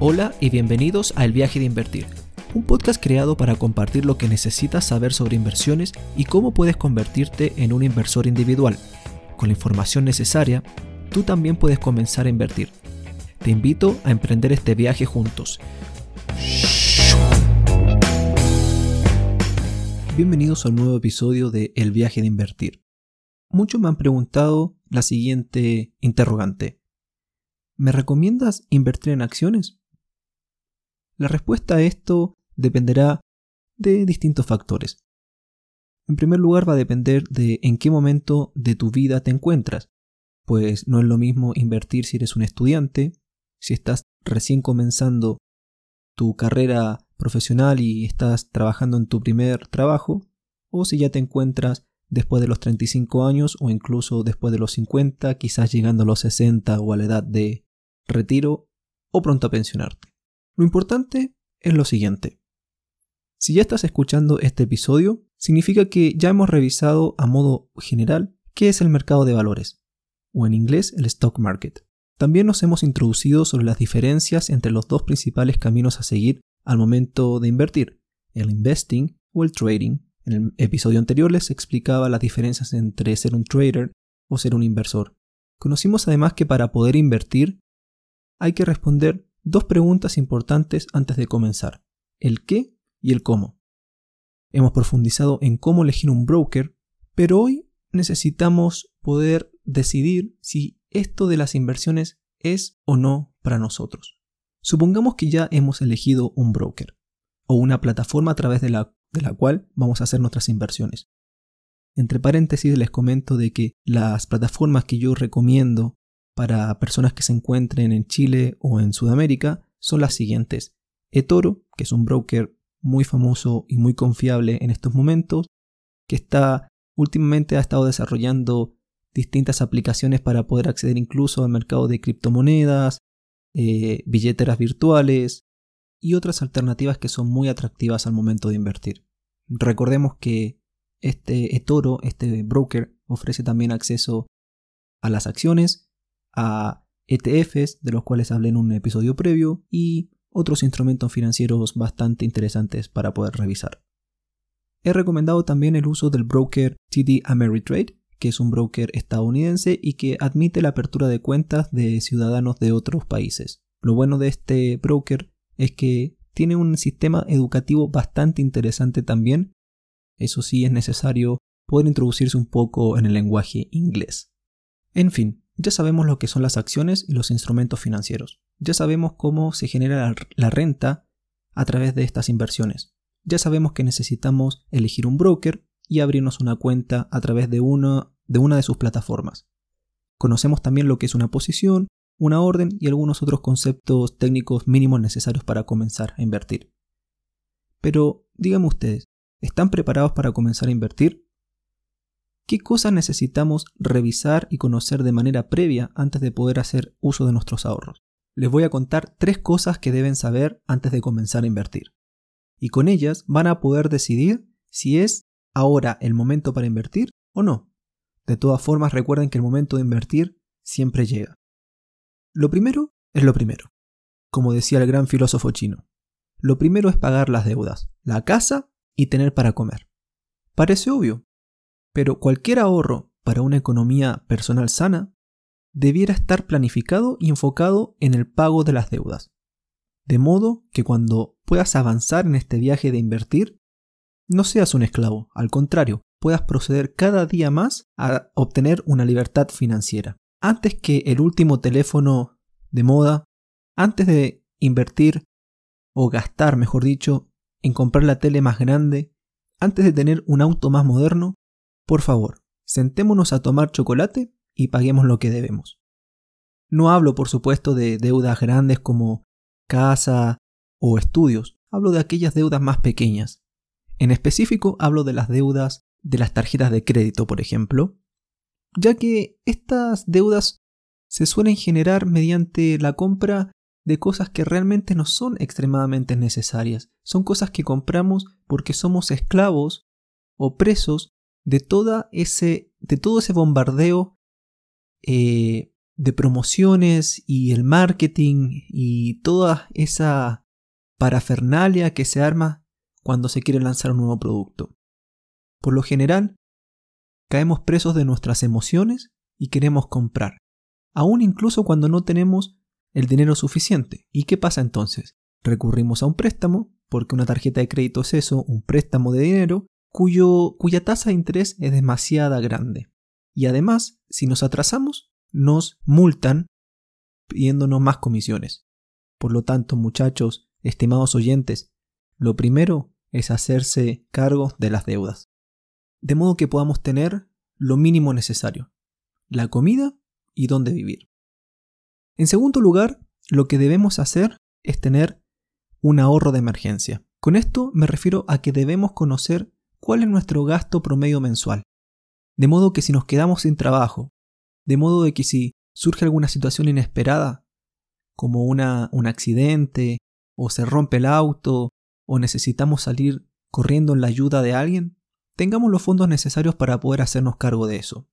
Hola y bienvenidos a El viaje de invertir, un podcast creado para compartir lo que necesitas saber sobre inversiones y cómo puedes convertirte en un inversor individual. Con la información necesaria, tú también puedes comenzar a invertir. Te invito a emprender este viaje juntos. Bienvenidos a un nuevo episodio de El viaje de invertir. Muchos me han preguntado la siguiente interrogante. ¿Me recomiendas invertir en acciones? La respuesta a esto dependerá de distintos factores. En primer lugar va a depender de en qué momento de tu vida te encuentras, pues no es lo mismo invertir si eres un estudiante, si estás recién comenzando tu carrera profesional y estás trabajando en tu primer trabajo, o si ya te encuentras después de los 35 años o incluso después de los 50, quizás llegando a los 60 o a la edad de retiro o pronto a pensionarte. Lo importante es lo siguiente. Si ya estás escuchando este episodio, significa que ya hemos revisado a modo general qué es el mercado de valores, o en inglés el stock market. También nos hemos introducido sobre las diferencias entre los dos principales caminos a seguir al momento de invertir, el investing o el trading, en el episodio anterior les explicaba las diferencias entre ser un trader o ser un inversor. Conocimos además que para poder invertir hay que responder dos preguntas importantes antes de comenzar, el qué y el cómo. Hemos profundizado en cómo elegir un broker, pero hoy necesitamos poder decidir si esto de las inversiones es o no para nosotros. Supongamos que ya hemos elegido un broker o una plataforma a través de la de la cual vamos a hacer nuestras inversiones. Entre paréntesis les comento de que las plataformas que yo recomiendo para personas que se encuentren en Chile o en Sudamérica son las siguientes. eToro, que es un broker muy famoso y muy confiable en estos momentos, que está últimamente ha estado desarrollando distintas aplicaciones para poder acceder incluso al mercado de criptomonedas, eh, billeteras virtuales, y otras alternativas que son muy atractivas al momento de invertir. Recordemos que este eToro, este broker, ofrece también acceso a las acciones, a ETFs, de los cuales hablé en un episodio previo, y otros instrumentos financieros bastante interesantes para poder revisar. He recomendado también el uso del broker TD Ameritrade, que es un broker estadounidense y que admite la apertura de cuentas de ciudadanos de otros países. Lo bueno de este broker es que tiene un sistema educativo bastante interesante también. Eso sí es necesario poder introducirse un poco en el lenguaje inglés. En fin, ya sabemos lo que son las acciones y los instrumentos financieros. Ya sabemos cómo se genera la renta a través de estas inversiones. Ya sabemos que necesitamos elegir un broker y abrirnos una cuenta a través de una de, sus plataformas. Conocemos también lo que es una posición, una orden y algunos otros conceptos técnicos mínimos necesarios para comenzar a invertir. Pero díganme ustedes, ¿están preparados para comenzar a invertir? ¿Qué cosas necesitamos revisar y conocer de manera previa antes de poder hacer uso de nuestros ahorros? Les voy a contar tres cosas que deben saber antes de comenzar a invertir. Y con ellas van a poder decidir si es ahora el momento para invertir o no. De todas formas, recuerden que el momento de invertir siempre llega. Lo primero es lo primero, como decía el gran filósofo chino. Lo primero es pagar las deudas, la casa y tener para comer. Parece obvio, pero cualquier ahorro para una economía personal sana debiera estar planificado y enfocado en el pago de las deudas. De modo que cuando puedas avanzar en este viaje de invertir, no seas un esclavo, al contrario, puedas proceder cada día más a obtener una libertad financiera antes que el último teléfono de moda, antes de invertir o gastar, mejor dicho, en comprar la tele más grande, antes de tener un auto más moderno, por favor, sentémonos a tomar chocolate y paguemos lo que debemos. No hablo, por supuesto, de deudas grandes como casa o estudios, hablo de aquellas deudas más pequeñas. En específico, hablo de las deudas de las tarjetas de crédito, por ejemplo, ya que estas deudas se suelen generar mediante la compra de cosas que realmente no son extremadamente necesarias. Son cosas que compramos porque somos esclavos o presos de, toda ese, de todo ese bombardeo eh, de promociones y el marketing y toda esa parafernalia que se arma cuando se quiere lanzar un nuevo producto. Por lo general, caemos presos de nuestras emociones y queremos comprar, aún incluso cuando no tenemos el dinero suficiente. ¿Y qué pasa entonces? Recurrimos a un préstamo, porque una tarjeta de crédito es eso, un préstamo de dinero, cuya tasa de interés es demasiado grande. Y además, si nos atrasamos, nos multan pidiéndonos más comisiones. Por lo tanto, muchachos, estimados oyentes, lo primero es hacerse cargo de las deudas. De modo que podamos tener lo mínimo necesario, la comida y dónde vivir. En segundo lugar, lo que debemos hacer es tener un ahorro de emergencia. Con esto me refiero a que debemos conocer cuál es nuestro gasto promedio mensual. De modo que si nos quedamos sin trabajo, de modo que si surge alguna situación inesperada, como una, un accidente, o se rompe el auto, o necesitamos salir corriendo en la ayuda de alguien, tengamos los fondos necesarios para poder hacernos cargo de eso.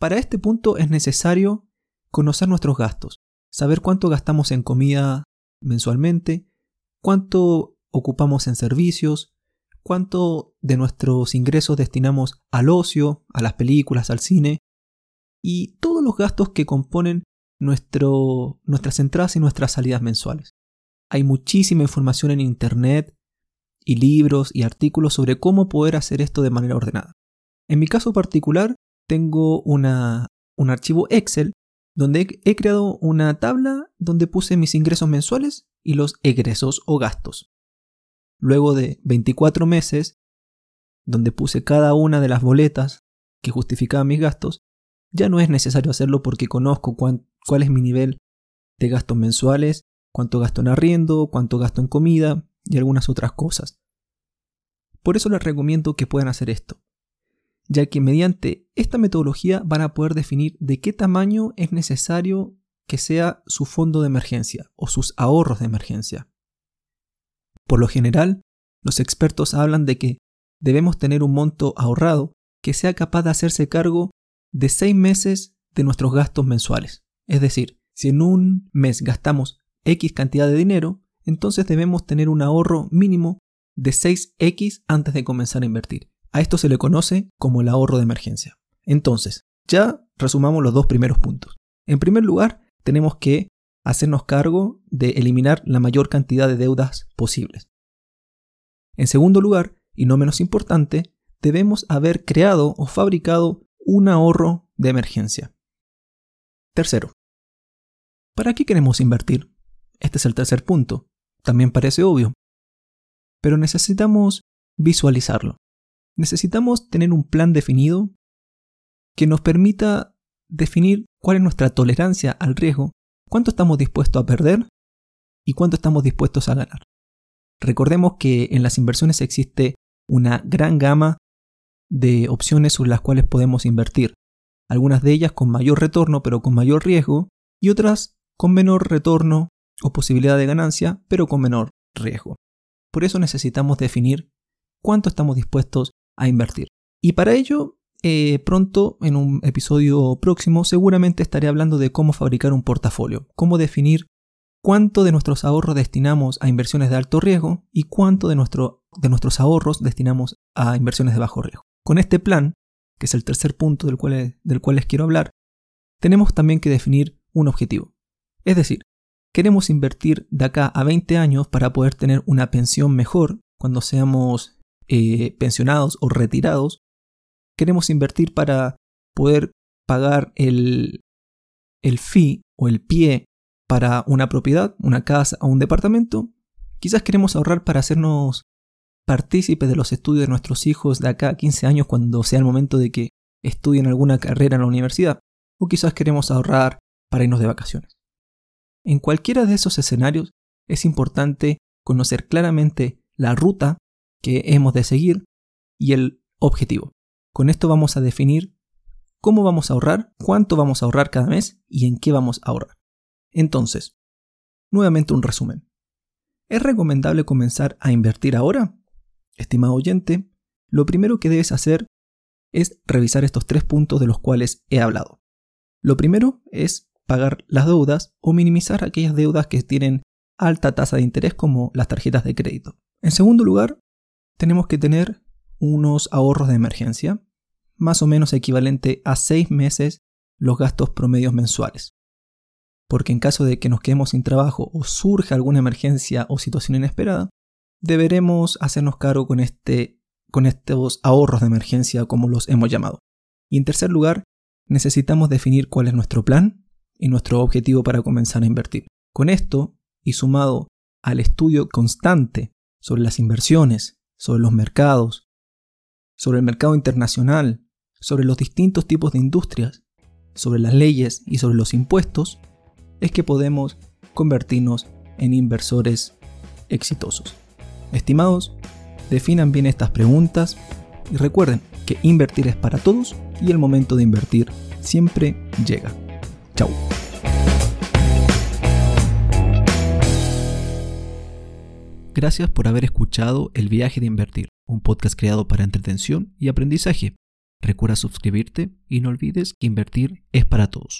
Para este punto es necesario conocer nuestros gastos, saber cuánto gastamos en comida mensualmente, cuánto ocupamos en servicios, cuánto de nuestros ingresos destinamos al ocio, a las películas, al cine, y todos los gastos que componen nuestras entradas y nuestras salidas mensuales. Hay muchísima información en Internet y libros y artículos sobre cómo poder hacer esto de manera ordenada. En mi caso particular, tengo un archivo Excel donde he creado una tabla donde puse mis ingresos mensuales y los egresos o gastos. Luego de 24 meses, donde puse cada una de las boletas que justificaban mis gastos, ya no es necesario hacerlo porque conozco cuál es mi nivel de gastos mensuales, cuánto gasto en arriendo, cuánto gasto en comida y algunas otras cosas. Por eso les recomiendo que puedan hacer esto, ya que mediante esta metodología van a poder definir de qué tamaño es necesario que sea su fondo de emergencia o sus ahorros de emergencia. Por lo general, los expertos hablan de que debemos tener un monto ahorrado que sea capaz de hacerse cargo de seis meses de nuestros gastos mensuales. Es decir, si en un mes gastamos X cantidad de dinero, entonces debemos tener un ahorro mínimo de 6X antes de comenzar a invertir. A esto se le conoce como el ahorro de emergencia. Entonces, ya resumamos los dos primeros puntos. En primer lugar, tenemos que hacernos cargo de eliminar la mayor cantidad de deudas posibles. En segundo lugar, y no menos importante, debemos haber creado o fabricado un ahorro de emergencia. Tercero, ¿para qué queremos invertir? Este es el tercer punto. También parece obvio. Pero necesitamos visualizarlo. Necesitamos tener un plan definido que nos permita definir cuál es nuestra tolerancia al riesgo, cuánto estamos dispuestos a perder y cuánto estamos dispuestos a ganar. Recordemos que en las inversiones existe una gran gama de opciones sobre las cuales podemos invertir, algunas de ellas con mayor retorno pero con mayor riesgo y otras con menor retorno o posibilidad de ganancia pero con menor riesgo. Por eso necesitamos definir cuánto estamos dispuestos a invertir. Y para ello eh, pronto, en un episodio próximo, seguramente estaré hablando de cómo fabricar un portafolio, cómo definir cuánto de nuestros ahorros destinamos a inversiones de alto riesgo y cuánto de, nuestro, de nuestros ahorros destinamos a inversiones de bajo riesgo. Con este plan, que es el tercer punto del cual, del cual les quiero hablar, tenemos también que definir un objetivo. Es decir, queremos invertir de acá a 20 años para poder tener una pensión mejor cuando seamos eh, pensionados o retirados queremos invertir para poder pagar el, el fee o el pie para una propiedad, una casa o un departamento. Quizás queremos ahorrar para hacernos partícipes de los estudios de nuestros hijos de acá a 15 años cuando sea el momento de que estudien alguna carrera en la universidad. O quizás queremos ahorrar para irnos de vacaciones. En cualquiera de esos escenarios es importante conocer claramente la ruta que hemos de seguir y el objetivo. Con esto vamos a definir cómo vamos a ahorrar, cuánto vamos a ahorrar cada mes y en qué vamos a ahorrar. Entonces, nuevamente un resumen. ¿Es recomendable comenzar a invertir ahora? Estimado oyente, lo primero que debes hacer es revisar estos tres puntos de los cuales he hablado. Lo primero es pagar las deudas o minimizar aquellas deudas que tienen alta tasa de interés como las tarjetas de crédito. En segundo lugar, tenemos que tener unos ahorros de emergencia, más o menos equivalente a seis meses los gastos promedios mensuales. Porque en caso de que nos quedemos sin trabajo o surja alguna emergencia o situación inesperada, deberemos hacernos cargo con, este, con estos ahorros de emergencia como los hemos llamado. Y en tercer lugar, necesitamos definir cuál es nuestro plan y nuestro objetivo para comenzar a invertir. Con esto, y sumado al estudio constante sobre las inversiones, sobre los mercados, sobre el mercado internacional, sobre los distintos tipos de industrias, sobre las leyes y sobre los impuestos, es que podemos convertirnos en inversores exitosos. Estimados, definan bien estas preguntas y recuerden que invertir es para todos y el momento de invertir siempre llega. Chao. Gracias por haber escuchado El viaje de invertir, un podcast creado para entretención y aprendizaje. Recuerda suscribirte y no olvides que invertir es para todos.